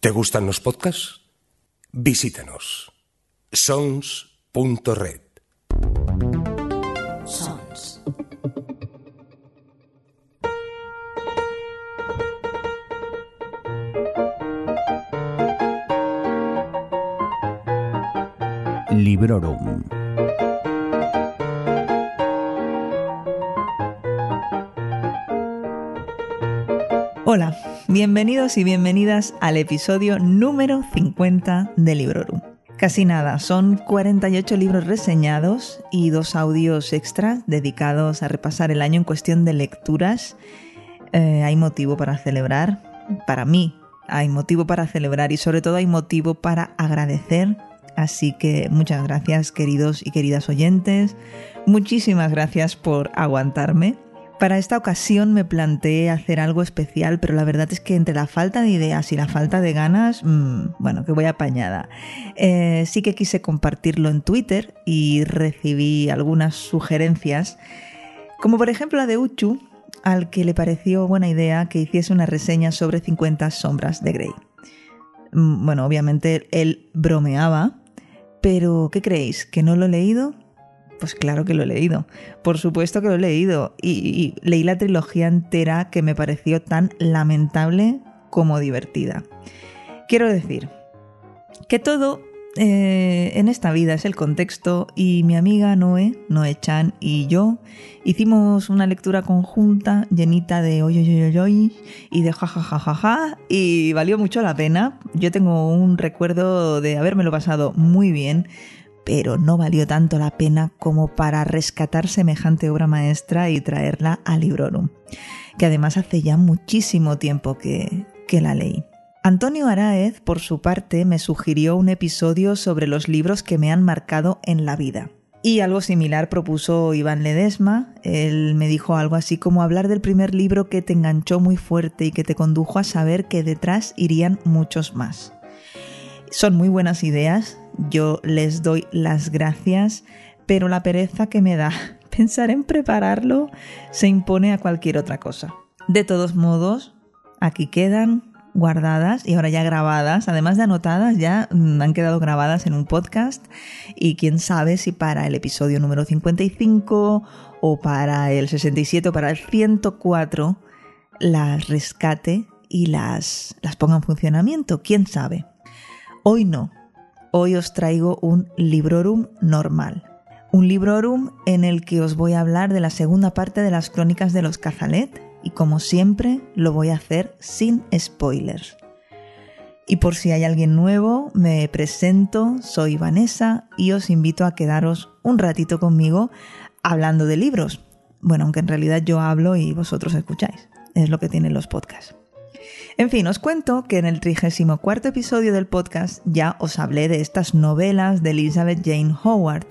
¿Te gustan los podcasts? Visítanos. sons.red. Sons. Librorum. Hola, bienvenidos y bienvenidas al episodio número 50 de Librorum. Casi nada, son 48 libros reseñados y dos audios extras dedicados a repasar el año en cuestión de lecturas. Eh, hay motivo para celebrar, para mí hay motivo para celebrar y sobre todo hay motivo para agradecer. Así que muchas gracias queridos y queridas oyentes, muchísimas gracias por aguantarme para esta ocasión me planteé hacer algo especial, pero la verdad es que entre la falta de ideas y la falta de ganas, mmm, bueno, que voy apañada. Eh, sí que quise compartirlo en Twitter y recibí algunas sugerencias, como por ejemplo la de Uchu, al que le pareció buena idea que hiciese una reseña sobre 50 sombras de Grey. Mm, bueno, obviamente él bromeaba, pero ¿qué creéis? ¿Que no lo he leído? Pues claro que lo he leído, por supuesto que lo he leído y, leí la trilogía entera que me pareció tan lamentable como divertida. Quiero decir que todo eh, en esta vida es el contexto y mi amiga Noé, Noé Chan y yo hicimos una lectura conjunta llenita de oy, oy y de jajajajaja ja, ja, ja, y valió mucho la pena. Yo tengo un recuerdo de habérmelo pasado muy bien pero no valió tanto la pena como para rescatar semejante obra maestra y traerla a Librorum, que además hace ya muchísimo tiempo que, la leí. Antonio Araez, por su parte, me sugirió un episodio sobre los libros que me han marcado en la vida. Y algo similar propuso Iván Ledesma. Él me dijo algo así como hablar del primer libro que te enganchó muy fuerte y que te condujo a saber que detrás irían muchos más. Son muy buenas ideas, yo les doy las gracias, pero la pereza que me da pensar en prepararlo se impone a cualquier otra cosa. De todos modos, aquí quedan guardadas y ahora ya grabadas, además de anotadas, ya mm, han quedado grabadas en un podcast y quién sabe si para el episodio número 55 o para el 67 o para el 104 las rescate y las, las ponga en funcionamiento, quién sabe. Hoy no. Hoy os traigo un librorum normal. Un librorum en el que os voy a hablar de la segunda parte de las crónicas de los Cazalet y como siempre lo voy a hacer sin spoilers. Y por si hay alguien nuevo, me presento, soy Vanessa y os invito a quedaros un ratito conmigo hablando de libros. Bueno, aunque en realidad yo hablo y vosotros escucháis. Es lo que tienen los podcasts. En fin, os cuento que en el 34 episodio del podcast ya os hablé de estas novelas de Elizabeth Jane Howard.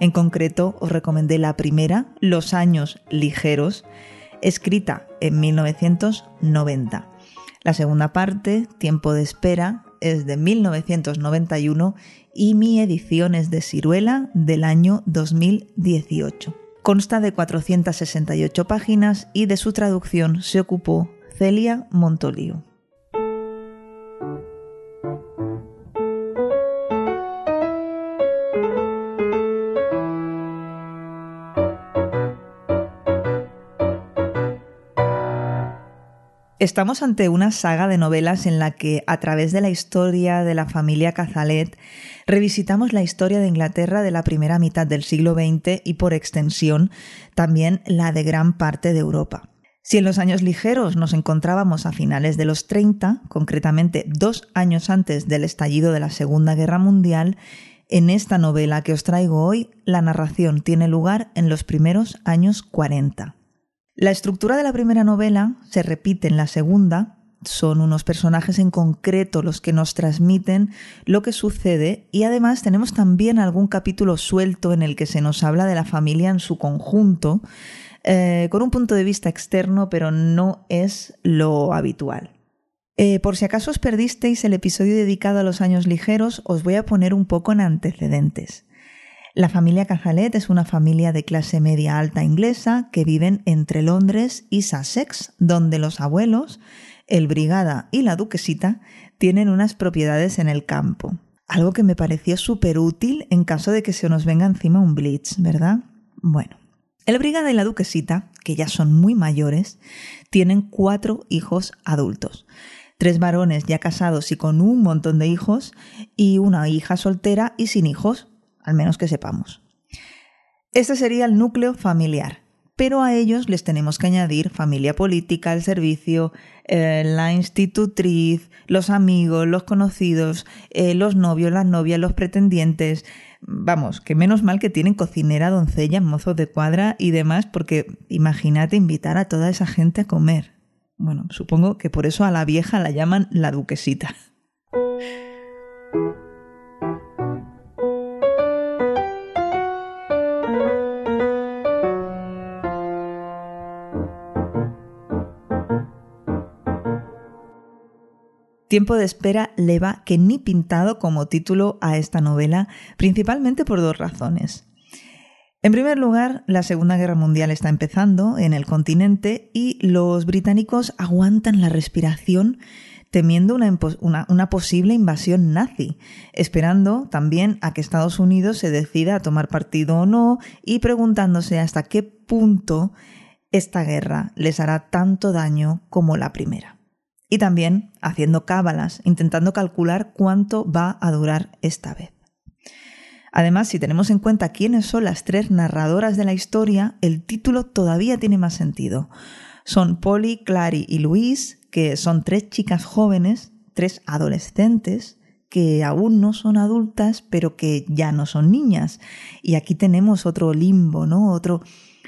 En concreto, os recomendé la primera, Los años ligeros, escrita en 1990. La segunda parte, Tiempo de espera, es de 1991 y mi edición es de Ciruela del año 2018. Consta de 468 páginas y de su traducción se ocupó Celia Montolio. Estamos ante una saga de novelas en la que, a través de la historia de la familia Cazalet, revisitamos la historia de Inglaterra de la primera mitad del siglo XX y, por extensión, también la de gran parte de Europa. Si en los años ligeros nos encontrábamos a finales de los 30, concretamente dos años antes del estallido de la Segunda Guerra Mundial, en esta novela que os traigo hoy, la narración tiene lugar en los primeros años 40. La estructura de la primera novela se repite en la segunda, son unos personajes en concreto los que nos transmiten lo que sucede y además tenemos también algún capítulo suelto en el que se nos habla de la familia en su conjunto, eh, con un punto de vista externo, pero no es lo habitual. Eh, por si acaso os perdisteis el episodio dedicado a los años ligeros, os voy a poner un poco en antecedentes. La familia Cazalet es una familia de clase media alta inglesa que viven entre Londres y Sussex, donde los abuelos, el Brigada y la Duquesita tienen unas propiedades en el campo. Algo que me pareció súper útil en caso de que se nos venga encima un blitz, ¿verdad? Bueno, el Brigada y la Duquesita, que ya son muy mayores, tienen cuatro hijos adultos. Tres varones ya casados y con un montón de hijos, y una hija soltera y sin hijos, al menos que sepamos. Este sería el núcleo familiar, pero a ellos les tenemos que añadir familia política, el servicio, eh, la institutriz, los amigos, los conocidos, eh, los novios, las novias, los pretendientes. Vamos, que menos mal que tienen cocinera, doncella, mozos de cuadra y demás, porque imagínate invitar a toda esa gente a comer. Bueno, supongo que por eso a la vieja la llaman la duquesita. Tiempo de espera le va que ni pintado como título a esta novela, principalmente por dos razones. En primer lugar, la Segunda Guerra Mundial está empezando en el continente y los británicos aguantan la respiración temiendo una, una, posible invasión nazi, esperando también a que Estados Unidos se decida a tomar partido o no y preguntándose hasta qué punto esta guerra les hará tanto daño como la primera y también haciendo cábalas, intentando calcular cuánto va a durar esta vez. Además, si tenemos en cuenta quiénes son las tres narradoras de la historia, el título todavía tiene más sentido. Son Polly, Clary y Louise, que son tres chicas jóvenes, tres adolescentes, que aún no son adultas, pero que ya no son niñas. Y aquí tenemos otro limbo, ¿no? Otro,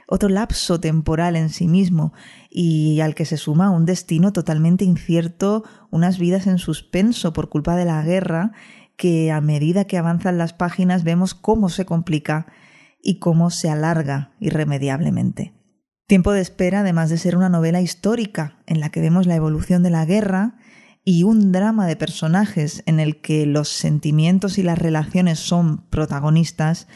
otro lapso temporal en sí mismo y al que se suma un destino totalmente incierto, unas vidas en suspenso por culpa de la guerra, que a medida que avanzan las páginas vemos cómo se complica y cómo se alarga irremediablemente. Tiempo de espera, además de ser una novela histórica en la que vemos la evolución de la guerra y un drama de personajes en el que los sentimientos y las relaciones son protagonistas,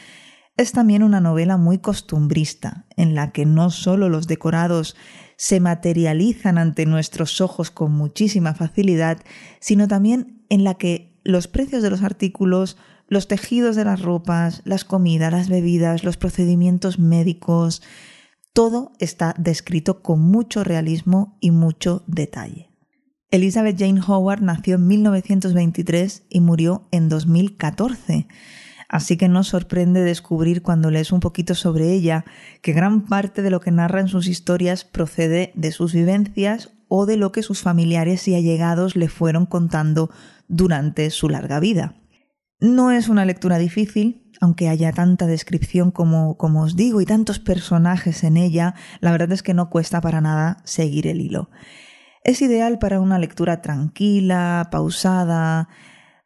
es también una novela muy costumbrista, en la que no solo los decorados se materializan ante nuestros ojos con muchísima facilidad, sino también en la que los precios de los artículos, los tejidos de las ropas, las comidas, las bebidas, los procedimientos médicos, todo está descrito con mucho realismo y mucho detalle. Elizabeth Jane Howard nació en 1923 y murió en 2014. Así que no sorprende descubrir cuando lees un poquito sobre ella que gran parte de lo que narra en sus historias procede de sus vivencias o de lo que sus familiares y allegados le fueron contando durante su larga vida. No es una lectura difícil, aunque haya tanta descripción como, como os digo y tantos personajes en ella, la verdad es que no cuesta para nada seguir el hilo. Es ideal para una lectura tranquila, pausada,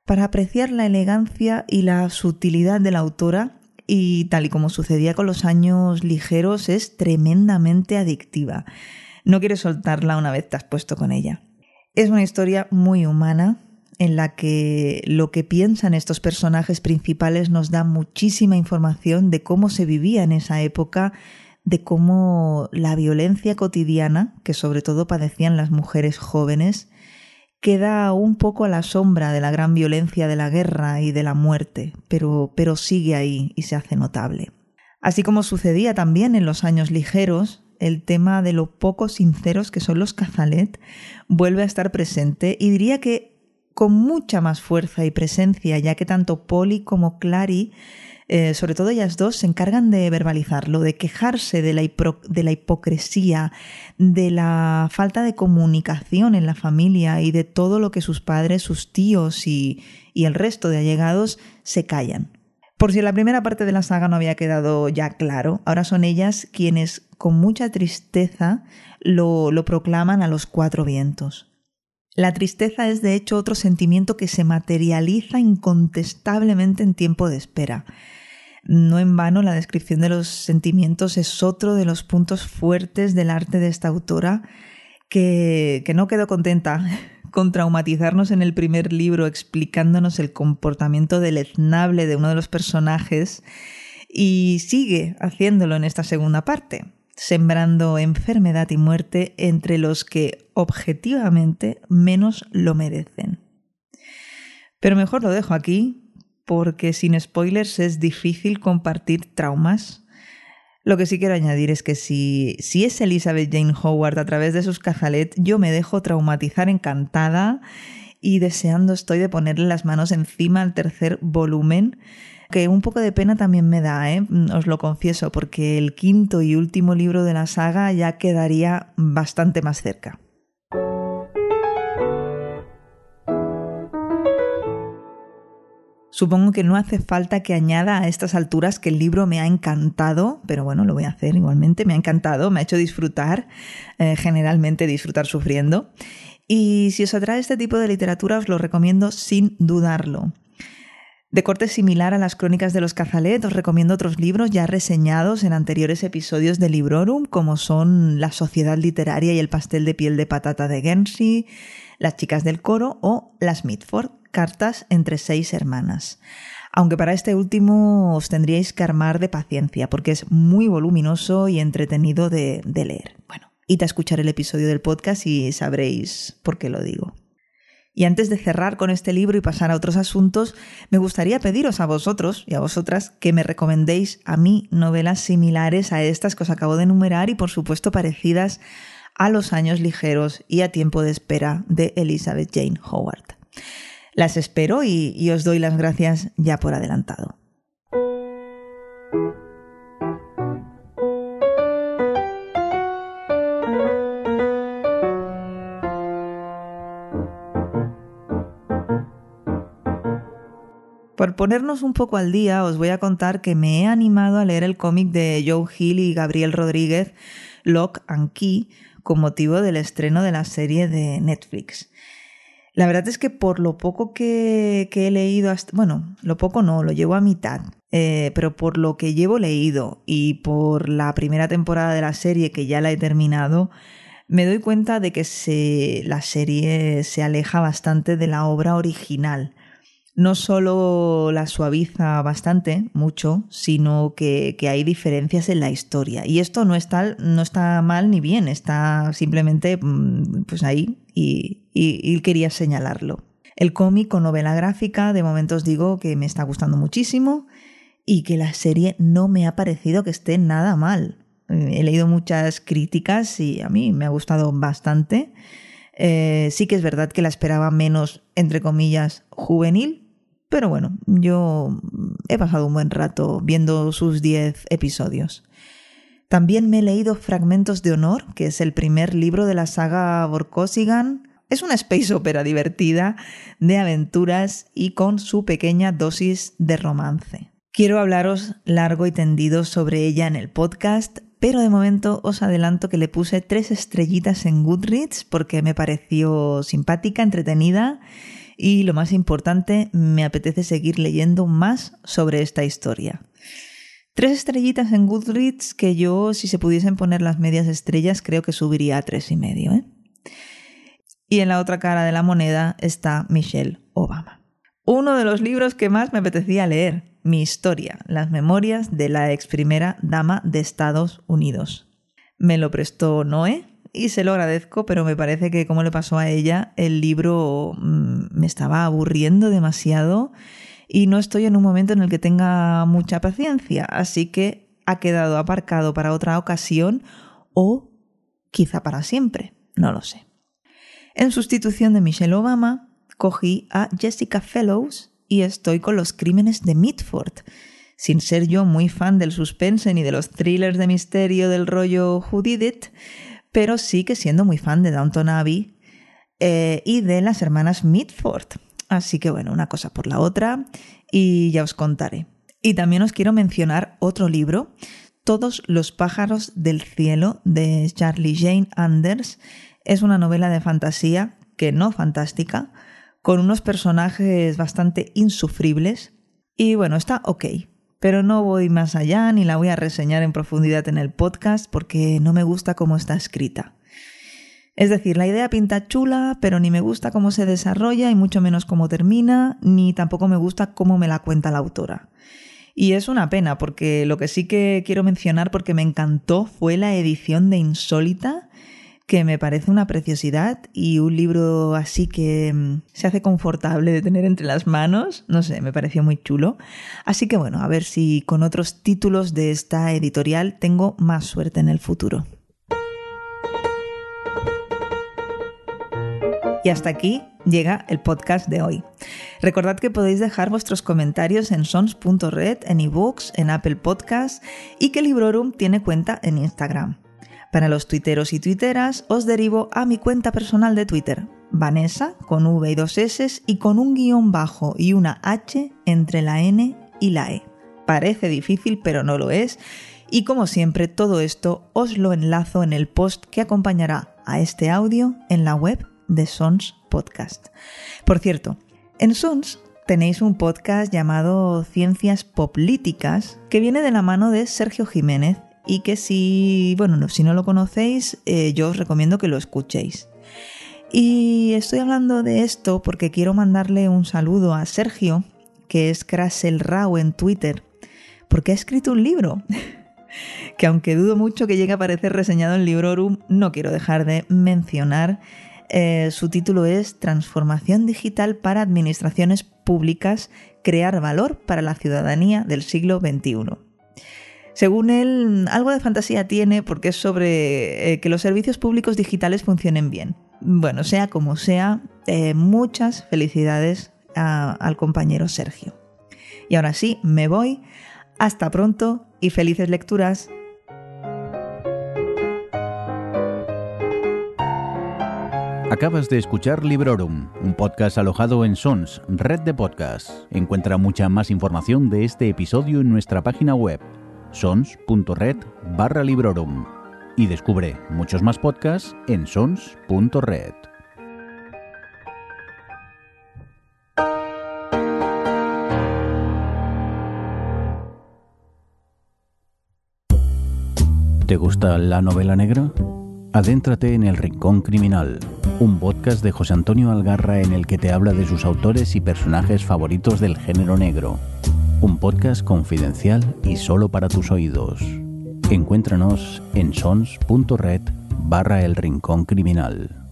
para apreciar la elegancia y la sutilidad de la autora y tal y como sucedía con los años ligeros es tremendamente adictiva. No quieres soltarla una vez te has puesto con ella. Es una historia muy humana en la que lo que piensan estos personajes principales nos da muchísima información de cómo se vivía en esa época, de cómo la violencia cotidiana, que sobre todo padecían las mujeres jóvenes, queda un poco a la sombra de la gran violencia de la guerra y de la muerte, pero, pero sigue ahí y se hace notable. Así como sucedía también en los años ligeros, el tema de lo poco sinceros que son los Cazalet vuelve a estar presente y diría que con mucha más fuerza y presencia, ya que tanto Polly como Clary eh, sobre todo ellas dos, se encargan de verbalizarlo, de quejarse de la, de la hipocresía, de la falta de comunicación en la familia y de todo lo que sus padres, sus tíos y, y el resto de allegados se callan. Por si la primera parte de la saga no había quedado ya claro, ahora son ellas quienes con mucha tristeza lo, lo proclaman a los cuatro vientos. La tristeza es de hecho otro sentimiento que se materializa incontestablemente en tiempo de espera. No en vano, la descripción de los sentimientos es otro de los puntos fuertes del arte de esta autora que, no quedó contenta con traumatizarnos en el primer libro explicándonos el comportamiento deleznable de uno de los personajes y sigue haciéndolo en esta segunda parte. Sembrando enfermedad y muerte entre los que objetivamente menos lo merecen. Pero mejor lo dejo aquí, porque sin spoilers es difícil compartir traumas. Lo que sí quiero añadir es que si, si es Elizabeth Jane Howard a través de sus cazalet, yo me dejo traumatizar encantada y deseando estoy de ponerle las manos encima al tercer volumen que un poco de pena también me da, ¿eh? os lo confieso, porque el quinto y último libro de la saga ya quedaría bastante más cerca. Supongo que no hace falta que añada a estas alturas que el libro me ha encantado, pero bueno, lo voy a hacer igualmente, me ha encantado, me ha hecho disfrutar, eh, generalmente disfrutar sufriendo. Y si os atrae este tipo de literatura os lo recomiendo sin dudarlo. De corte similar a las crónicas de los Cazalet, os recomiendo otros libros ya reseñados en anteriores episodios de Librorum, como son La Sociedad Literaria y el Pastel de Piel de Patata de Gensi, Las Chicas del Coro o Las Mitford, Cartas entre seis hermanas. Aunque para este último os tendríais que armar de paciencia, porque es muy voluminoso y entretenido de, leer. Bueno, id a escuchar el episodio del podcast y sabréis por qué lo digo. Y antes de cerrar con este libro y pasar a otros asuntos, me gustaría pediros a vosotros y a vosotras que me recomendéis a mí novelas similares a estas que os acabo de enumerar y por supuesto parecidas a Los años ligeros y a Tiempo de espera de Elizabeth Jane Howard. Las espero y, y os doy las gracias ya por adelantado. Ponernos un poco al día, os voy a contar que me he animado a leer el cómic de Joe Hill y Gabriel Rodríguez, Lock and Key, con motivo del estreno de la serie de Netflix. La verdad es que por lo poco que, he leído, hasta, bueno, lo poco no, lo llevo a mitad, eh, pero por lo que llevo leído y por la primera temporada de la serie que ya la he terminado, me doy cuenta de que la serie se aleja bastante de la obra original no solo la suaviza bastante, mucho, sino que, hay diferencias en la historia. Y esto no está, no está mal ni bien, está simplemente mm, pues ahí y, quería señalarlo. El cómic o novela gráfica, de momento os digo que me está gustando muchísimo y que la serie no me ha parecido que esté nada mal. He leído muchas críticas y a mí me ha gustado bastante. Eh, sí que es verdad que la esperaba menos, entre comillas, juvenil, pero bueno, yo he pasado un buen rato viendo sus 10 episodios. También me he leído Fragmentos de Honor, que es el primer libro de la saga Borkosigan. Es una space opera divertida de aventuras y con su pequeña dosis de romance. Quiero hablaros largo y tendido sobre ella en el podcast, pero de momento os adelanto que le puse tres estrellitas en Goodreads porque me pareció simpática, entretenida y lo más importante, me apetece seguir leyendo más sobre esta historia. Tres estrellitas en Goodreads que yo, si se pudiesen poner las medias estrellas, creo que subiría a tres y medio. ¿eh? Y en la otra cara de la moneda está Michelle Obama. Uno de los libros que más me apetecía leer, Mi historia, las memorias de la ex primera dama de Estados Unidos. Me lo prestó Noé, y se lo agradezco, pero me parece que como le pasó a ella, el libro mm, me estaba aburriendo demasiado y no estoy en un momento en el que tenga mucha paciencia, así que ha quedado aparcado para otra ocasión o quizá para siempre, no lo sé. En sustitución de Michelle Obama, cogí a Jessica Fellows y estoy con los crímenes de Mitford. Sin ser yo muy fan del suspense ni de los thrillers de misterio del rollo Who Did It, pero sí que siendo muy fan de Downton Abbey eh, y de las hermanas Mitford. Así que bueno, una cosa por la otra y ya os contaré. Y también os quiero mencionar otro libro, Todos los pájaros del cielo, de Charlie Jane Anders. Es una novela de fantasía, que no fantástica, con unos personajes bastante insufribles. Y bueno, está ok pero no voy más allá ni la voy a reseñar en profundidad en el podcast porque no me gusta cómo está escrita. Es decir, la idea pinta chula, pero ni me gusta cómo se desarrolla y mucho menos cómo termina, ni tampoco me gusta cómo me la cuenta la autora. Y es una pena porque lo que sí que quiero mencionar porque me encantó fue la edición de Insólita que me parece una preciosidad y un libro así que mm, se hace confortable de tener entre las manos. No sé, me pareció muy chulo. Así que bueno, a ver si con otros títulos de esta editorial tengo más suerte en el futuro. Y hasta aquí llega el podcast de hoy. Recordad que podéis dejar vuestros comentarios en sons.red, en ebooks, en Apple Podcasts y que Librorum tiene cuenta en Instagram. Para los tuiteros y tuiteras os derivo a mi cuenta personal de Twitter, Vanessa, con V y dos S y con un guion bajo y una H entre la N y la E. Parece difícil, pero no lo es. Y como siempre, todo esto os lo enlazo en el post que acompañará a este audio en la web de Sons Podcast. Por cierto, en Sons tenéis un podcast llamado Ciencias Poplíticas que viene de la mano de Sergio Jiménez y que si, bueno, si no lo conocéis, eh, yo os recomiendo que lo escuchéis. Y estoy hablando de esto porque quiero mandarle un saludo a Sergio, que es Krasel Rau en Twitter, porque ha escrito un libro. que aunque dudo mucho que llegue a aparecer reseñado en Librorum, no quiero dejar de mencionar. Eh, su título es Transformación Digital para Administraciones Públicas, crear valor para la ciudadanía del siglo XXI. Según él, algo de fantasía tiene porque es sobre eh, que los servicios públicos digitales funcionen bien. Bueno, sea como sea, eh, muchas felicidades al compañero Sergio. Y ahora sí, me voy. Hasta pronto y felices lecturas. Acabas de escuchar Librorum, un podcast alojado en Sons, red de podcasts. Encuentra mucha más información de este episodio en nuestra página web sons.red barra librorum y descubre muchos más podcasts en sons.red. ¿Te gusta la novela negra? Adéntrate en El Rincón Criminal, un podcast de José Antonio Algarra en el que te habla de sus autores y personajes favoritos del género negro un podcast confidencial y solo para tus oídos. Encuéntranos en sons.red barra el rincón criminal.